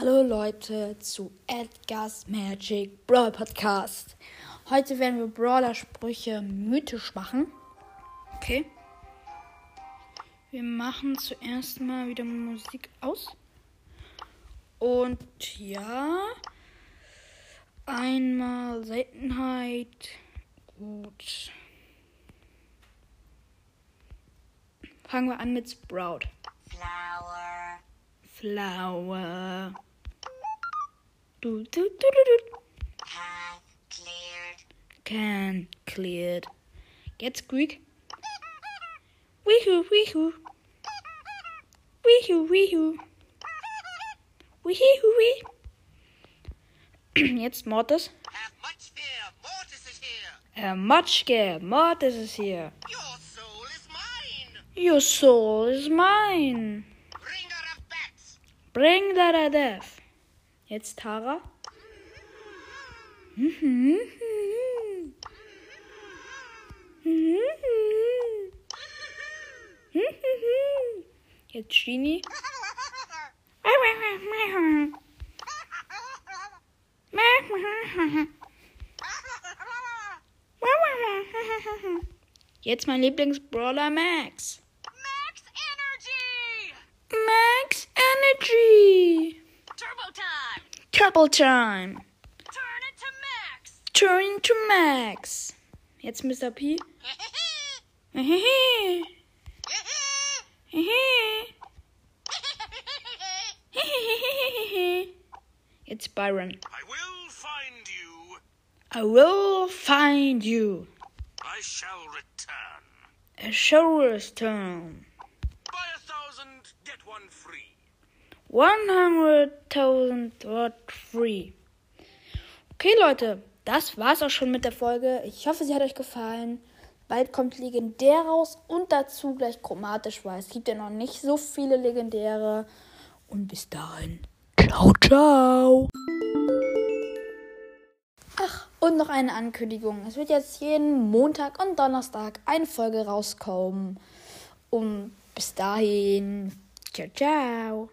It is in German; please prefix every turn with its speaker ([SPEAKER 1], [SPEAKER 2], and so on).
[SPEAKER 1] Hallo Leute zu Edgar's Magic Brawl Podcast. Heute werden wir Brawler-Sprüche mythisch machen. Okay. Wir machen zuerst mal wieder Musik aus. Und ja, einmal Seltenheit. Gut. Fangen wir an mit Sprout.
[SPEAKER 2] Flower.
[SPEAKER 1] Flower. Du, du, du, du, du.
[SPEAKER 2] Path cleared.
[SPEAKER 1] Can cleared. Get squeak. Weehoo, weehoo. Weehoo, weehoo. Weehoo, wee. Jetzt Mortis.
[SPEAKER 3] Have much fear. Mortis is here.
[SPEAKER 1] Äh, Matschke, Mortis ist hier.
[SPEAKER 3] Your soul is mine.
[SPEAKER 1] Your soul is mine.
[SPEAKER 3] Bringer of bats.
[SPEAKER 1] Bring that a death. Jetzt Tara. Jetzt Genie. Jetzt mein Lieblingsbrawler Max.
[SPEAKER 2] Max time.
[SPEAKER 1] Couple time.
[SPEAKER 2] Turn it to max.
[SPEAKER 1] Turn to Max. Jetzt Mr. P. Jetzt Byron.
[SPEAKER 3] I will find you.
[SPEAKER 1] I will find you.
[SPEAKER 3] I shall return.
[SPEAKER 1] A show's turn.
[SPEAKER 3] Buy a thousand, get one free.
[SPEAKER 1] 100.000 Watt free. Okay, Leute, das war's auch schon mit der Folge. Ich hoffe, sie hat euch gefallen. Bald kommt legendär raus und dazu gleich chromatisch, weil es gibt ja noch nicht so viele legendäre. Und bis dahin, ciao, ciao. Ach, und noch eine Ankündigung. Es wird jetzt jeden Montag und Donnerstag eine Folge rauskommen. Und bis dahin, ciao, ciao.